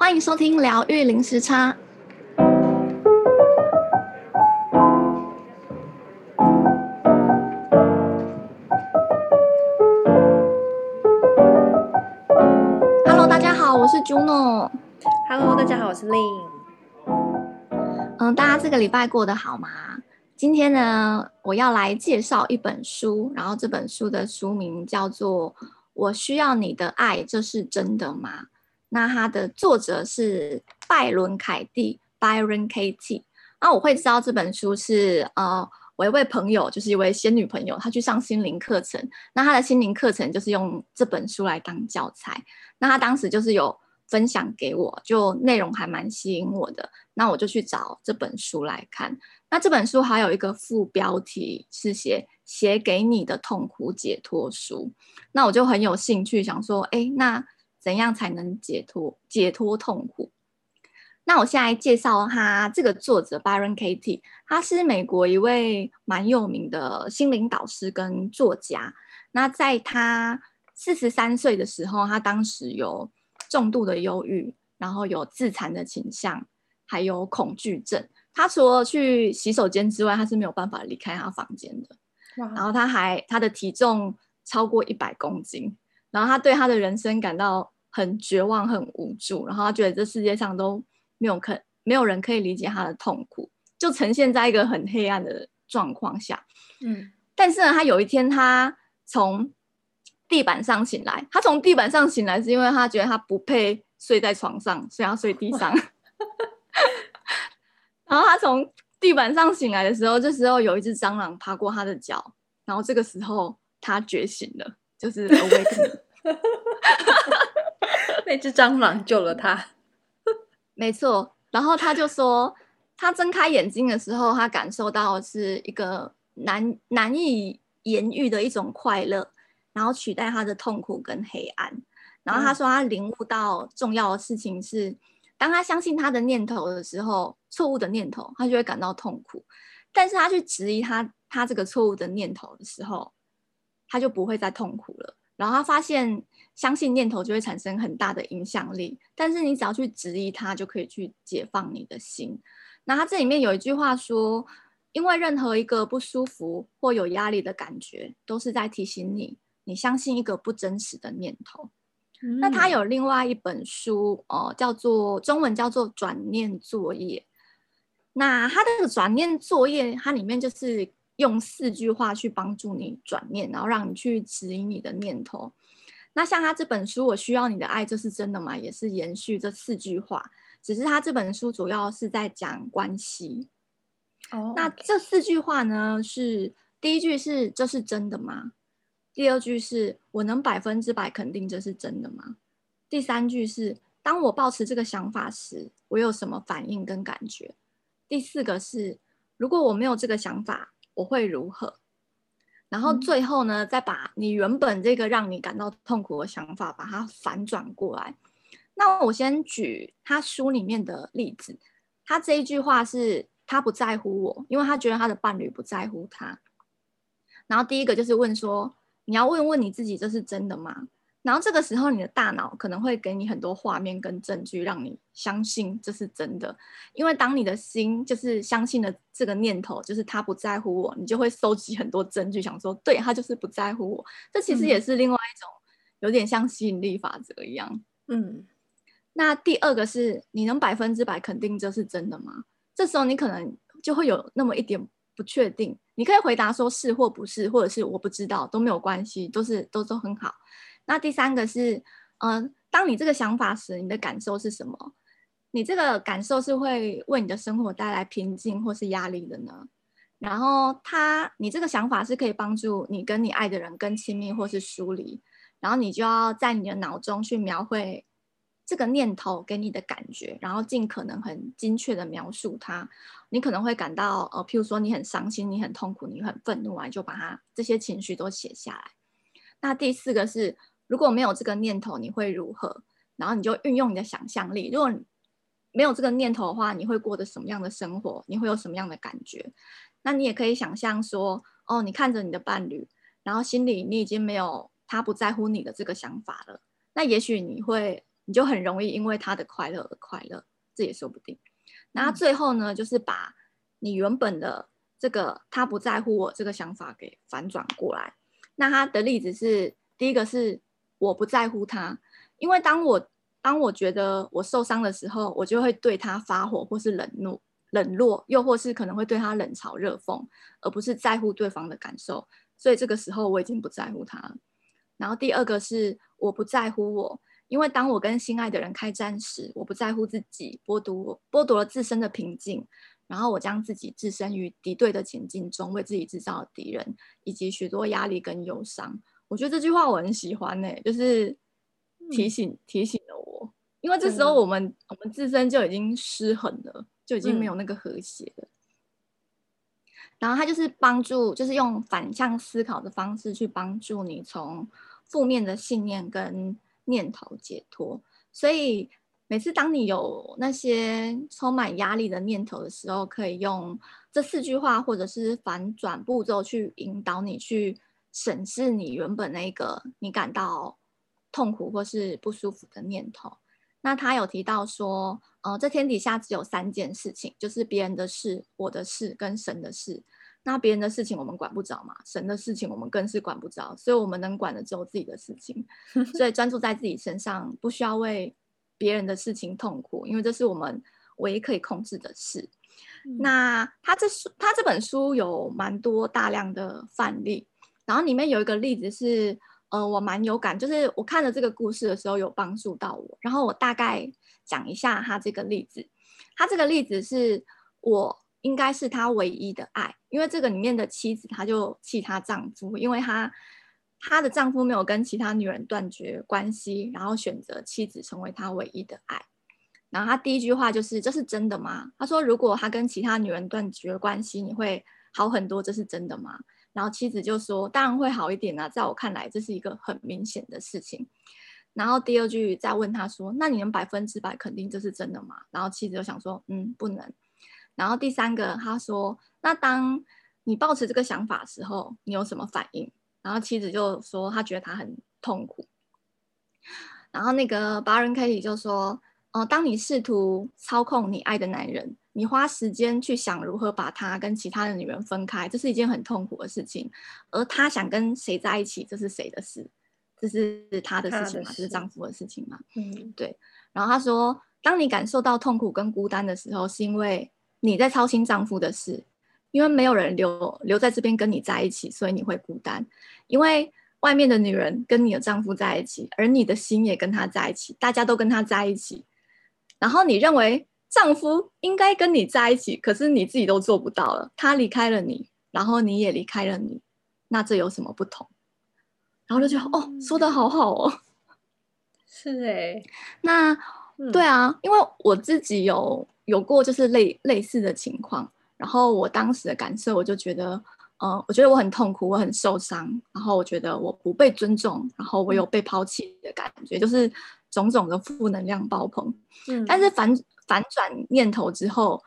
欢迎收听疗愈零时差。Hello，大家好，我是 Juno。Hello，大家好，我是 Lin。嗯，大家这个礼拜过得好吗？今天呢，我要来介绍一本书，然后这本书的书名叫做《我需要你的爱，这是真的吗》？那它的作者是拜伦凯蒂 （Byron Katie）。那我会知道这本书是呃，我一位朋友，就是一位仙女朋友，她去上心灵课程。那她的心灵课程就是用这本书来当教材。那她当时就是有分享给我，就内容还蛮吸引我的。那我就去找这本书来看。那这本书还有一个副标题是写“写给你的痛苦解脱书”。那我就很有兴趣，想说，哎，那。怎样才能解脱解脱痛苦？那我现在介绍他这个作者 Byron Katie，他是美国一位蛮有名的心灵导师跟作家。那在他四十三岁的时候，他当时有重度的忧郁，然后有自残的倾向，还有恐惧症。他除了去洗手间之外，他是没有办法离开他房间的。然后他还他的体重超过一百公斤。然后他对他的人生感到很绝望、很无助，然后他觉得这世界上都没有可没有人可以理解他的痛苦，就呈现在一个很黑暗的状况下。嗯，但是呢，他有一天他从地板上醒来，他从地板上醒来是因为他觉得他不配睡在床上，所以他睡地上。然后他从地板上醒来的时候，这时候有一只蟑螂爬过他的脚，然后这个时候他觉醒了。就是 awakening，那只蟑螂救了他，没错。然后他就说，他睁开眼睛的时候，他感受到是一个难难以言喻的一种快乐，然后取代他的痛苦跟黑暗。然后他说，他领悟到重要的事情是，当他相信他的念头的时候，错误的念头，他就会感到痛苦；但是他去质疑他他这个错误的念头的时候，他就不会再痛苦了。然后他发现，相信念头就会产生很大的影响力。但是你只要去质疑它，就可以去解放你的心。那它这里面有一句话说：“因为任何一个不舒服或有压力的感觉，都是在提醒你，你相信一个不真实的念头。嗯”那他有另外一本书哦，叫做中文叫做《转念作业》。那他这个转念作业，它里面就是。用四句话去帮助你转念，然后让你去指引你的念头。那像他这本书，我需要你的爱，这是真的吗？也是延续这四句话，只是他这本书主要是在讲关系。哦，那这四句话呢？是第一句是这是真的吗？第二句是我能百分之百肯定这是真的吗？第三句是当我保持这个想法时，我有什么反应跟感觉？第四个是如果我没有这个想法。我会如何？然后最后呢，再把你原本这个让你感到痛苦的想法，把它反转过来。那我先举他书里面的例子。他这一句话是他不在乎我，因为他觉得他的伴侣不在乎他。然后第一个就是问说，你要问问你自己，这是真的吗？然后这个时候，你的大脑可能会给你很多画面跟证据，让你相信这是真的。因为当你的心就是相信了这个念头，就是他不在乎我，你就会收集很多证据，想说对，他就是不在乎我。这其实也是另外一种有点像吸引力法则一样。嗯。那第二个是你能百分之百肯定这是真的吗？这时候你可能就会有那么一点不确定。你可以回答说是或不是，或者是我不知道，都没有关系，都是都都很好。那第三个是，嗯、呃，当你这个想法时，你的感受是什么？你这个感受是会为你的生活带来平静或是压力的呢？然后他，你这个想法是可以帮助你跟你爱的人更亲密或是疏离，然后你就要在你的脑中去描绘这个念头给你的感觉，然后尽可能很精确的描述它。你可能会感到，呃，譬如说你很伤心，你很痛苦，你很愤怒啊，就把它这些情绪都写下来。那第四个是。如果没有这个念头，你会如何？然后你就运用你的想象力。如果没有这个念头的话，你会过着什么样的生活？你会有什么样的感觉？那你也可以想象说，哦，你看着你的伴侣，然后心里你已经没有他不在乎你的这个想法了。那也许你会，你就很容易因为他的快乐而快乐，这也说不定。那最后呢，就是把你原本的这个他不在乎我这个想法给反转过来。那他的例子是，第一个是我不在乎他，因为当我当我觉得我受伤的时候，我就会对他发火，或是冷怒、冷落，又或是可能会对他冷嘲热讽，而不是在乎对方的感受。所以这个时候我已经不在乎他了。然后第二个是我不在乎我，因为当我跟心爱的人开战时，我不在乎自己，剥夺剥夺了自身的平静，然后我将自己置身于敌对的前进中，为自己制造敌人，以及许多压力跟忧伤。我觉得这句话我很喜欢呢、欸，就是提醒、嗯、提醒了我，因为这时候我们、嗯、我们自身就已经失衡了，就已经没有那个和谐了。嗯然后他就是帮助，就是用反向思考的方式去帮助你从负面的信念跟念头解脱。所以每次当你有那些充满压力的念头的时候，可以用这四句话或者是反转步骤去引导你去审视你原本那个你感到痛苦或是不舒服的念头。那他有提到说，呃，这天底下只有三件事情，就是别人的事、我的事跟神的事。那别人的事情我们管不着嘛，神的事情我们更是管不着，所以我们能管的只有自己的事情。所以专注在自己身上，不需要为别人的事情痛苦，因为这是我们唯一可以控制的事。嗯、那他这书，他这本书有蛮多大量的范例，然后里面有一个例子是。呃，我蛮有感，就是我看了这个故事的时候有帮助到我。然后我大概讲一下他这个例子。他这个例子是我应该是他唯一的爱，因为这个里面的妻子，她就气她丈夫，因为她她的丈夫没有跟其他女人断绝关系，然后选择妻子成为他唯一的爱。然后他第一句话就是：“这是真的吗？”他说：“如果他跟其他女人断绝关系，你会好很多，这是真的吗？”然后妻子就说：“当然会好一点啊，在我看来，这是一个很明显的事情。”然后第二句再问他说：“那你能百分之百肯定这是真的吗？”然后妻子就想说：“嗯，不能。”然后第三个他说：“那当你抱持这个想法时候，你有什么反应？”然后妻子就说：“他觉得他很痛苦。”然后那个 Baron Katie 就说：“哦，当你试图操控你爱的男人。”你花时间去想如何把他跟其他的女人分开，这是一件很痛苦的事情。而他想跟谁在一起，这是谁的事？这是他的事情吗？这是丈夫的事情吗？嗯，对。然后他说，当你感受到痛苦跟孤单的时候，是因为你在操心丈夫的事，因为没有人留留在这边跟你在一起，所以你会孤单。因为外面的女人跟你的丈夫在一起，而你的心也跟他在一起，大家都跟他在一起。然后你认为。丈夫应该跟你在一起，可是你自己都做不到了。他离开了你，然后你也离开了你，那这有什么不同？然后就觉得哦，说的好好哦。是哎、欸，那、嗯、对啊，因为我自己有有过就是类类似的情况，然后我当时的感受，我就觉得，嗯、呃，我觉得我很痛苦，我很受伤，然后我觉得我不被尊重，然后我有被抛弃的感觉，嗯、就是种种的负能量爆棚。嗯，但是反。反转念头之后，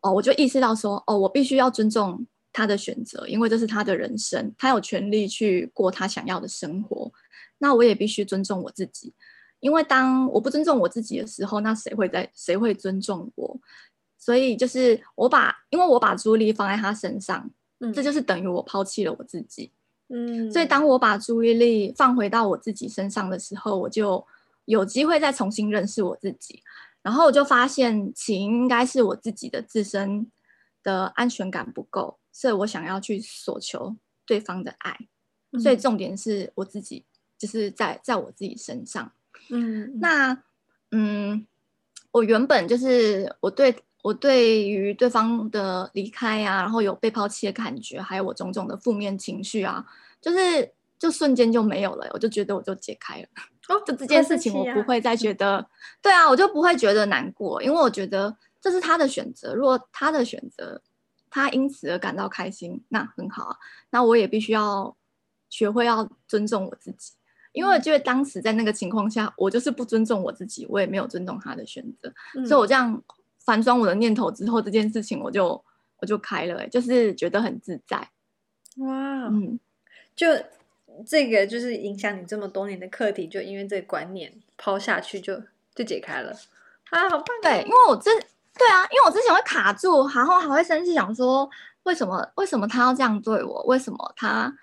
哦，我就意识到说，哦，我必须要尊重他的选择，因为这是他的人生，他有权利去过他想要的生活。那我也必须尊重我自己，因为当我不尊重我自己的时候，那谁会在谁会尊重我？所以就是我把，因为我把注意力放在他身上，嗯，这就是等于我抛弃了我自己。嗯，所以当我把注意力放回到我自己身上的时候，我就有机会再重新认识我自己。然后我就发现，起因应该是我自己的自身的安全感不够，所以我想要去索求对方的爱。嗯、所以重点是我自己，就是在在我自己身上。嗯，那嗯，我原本就是我对我对于对方的离开啊，然后有被抛弃的感觉，还有我种种的负面情绪啊，就是就瞬间就没有了，我就觉得我就解开了。哦，就这件事情，我不会再觉 得，啊对啊，我就不会觉得难过，因为我觉得这是他的选择。如果他的选择，他因此而感到开心，那很好啊。那我也必须要学会要尊重我自己，因为我觉得当时在那个情况下，我就是不尊重我自己，我也没有尊重他的选择。嗯、所以我这样反转我的念头之后，这件事情我就我就开了、欸，就是觉得很自在。哇，嗯，就。这个就是影响你这么多年的课题，就因为这个观念抛下去就就解开了啊，好棒！对，因为我之对啊，因为我之前会卡住，然后还会生气，想说为什么为什么他要这样对我？为什么他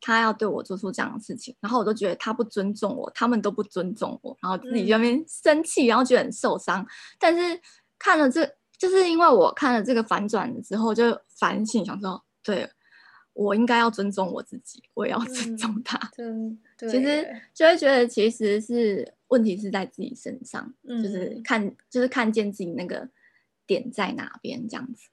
他要对我做出这样的事情？然后我都觉得他不尊重我，他们都不尊重我，然后自己在那边生气，然后觉得很受伤。但是看了这，就是因为我看了这个反转之后，就反省，想说，对，我应该要尊重我自己，我也要尊重他。其实就会觉得其实是。问题是在自己身上，嗯、就是看，就是看见自己那个点在哪边这样子。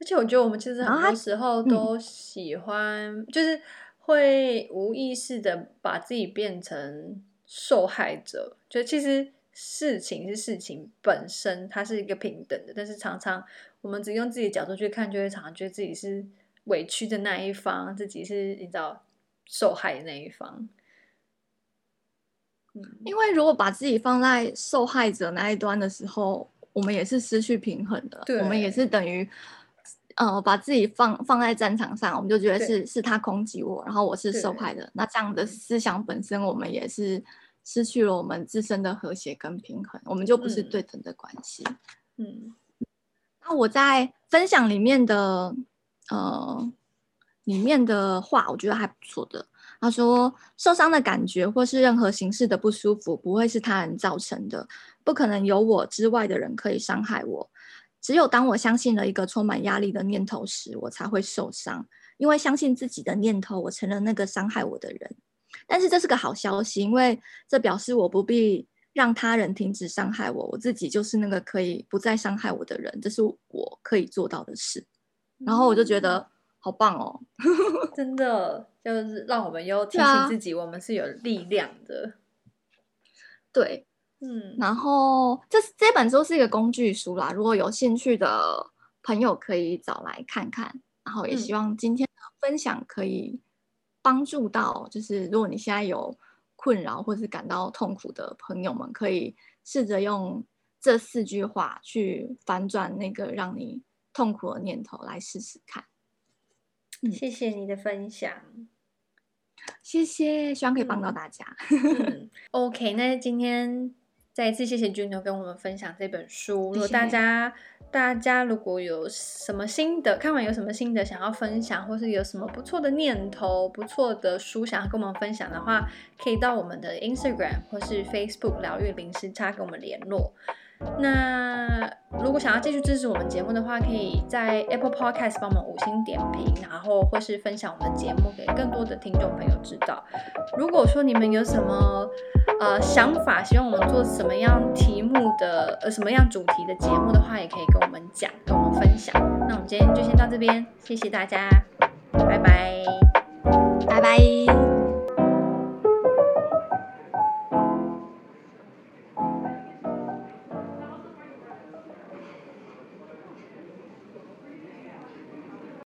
而且我觉得我们其实很多时候都喜欢，嗯、就是会无意识的把自己变成受害者。就其实事情是事情本身，它是一个平等的，但是常常我们只用自己的角度去看，就会常常觉得自己是委屈的那一方，自己是你知道受害的那一方。嗯因为如果把自己放在受害者那一端的时候，我们也是失去平衡的。对，我们也是等于，呃，把自己放放在战场上，我们就觉得是是他攻击我，然后我是受害的。那这样的思想本身，我们也是失去了我们自身的和谐跟平衡，我们就不是对等的关系。嗯，那我在分享里面的，呃，里面的话，我觉得还不错的。他说：“受伤的感觉或是任何形式的不舒服，不会是他人造成的，不可能有我之外的人可以伤害我。只有当我相信了一个充满压力的念头时，我才会受伤。因为相信自己的念头，我成了那个伤害我的人。但是这是个好消息，因为这表示我不必让他人停止伤害我，我自己就是那个可以不再伤害我的人。这是我可以做到的事。然后我就觉得。”好棒哦！真的就是让我们又提醒自己，我们是有力量的。对，嗯，然后这这本书是一个工具书啦，如果有兴趣的朋友可以找来看看。然后也希望今天的分享可以帮助到，就是如果你现在有困扰或是感到痛苦的朋友们，可以试着用这四句话去反转那个让你痛苦的念头，来试试看。谢谢你的分享，谢谢，希望可以帮到大家。嗯、OK，那今天再一次谢谢 Juno 跟我们分享这本书。如果大家大家如果有什么心得，看完有什么心得想要分享，或是有什么不错的念头、不错的书想要跟我们分享的话，可以到我们的 Instagram 或是 Facebook 疗愈零时差跟我们联络。那如果想要继续支持我们节目的话，可以在 Apple Podcast 帮我们五星点评，然后或是分享我们的节目给更多的听众朋友知道。如果说你们有什么呃想法，希望我们做什么样题目的呃什么样主题的节目的话，也可以跟我们讲，跟我们分享。那我们今天就先到这边，谢谢大家，拜拜，拜拜。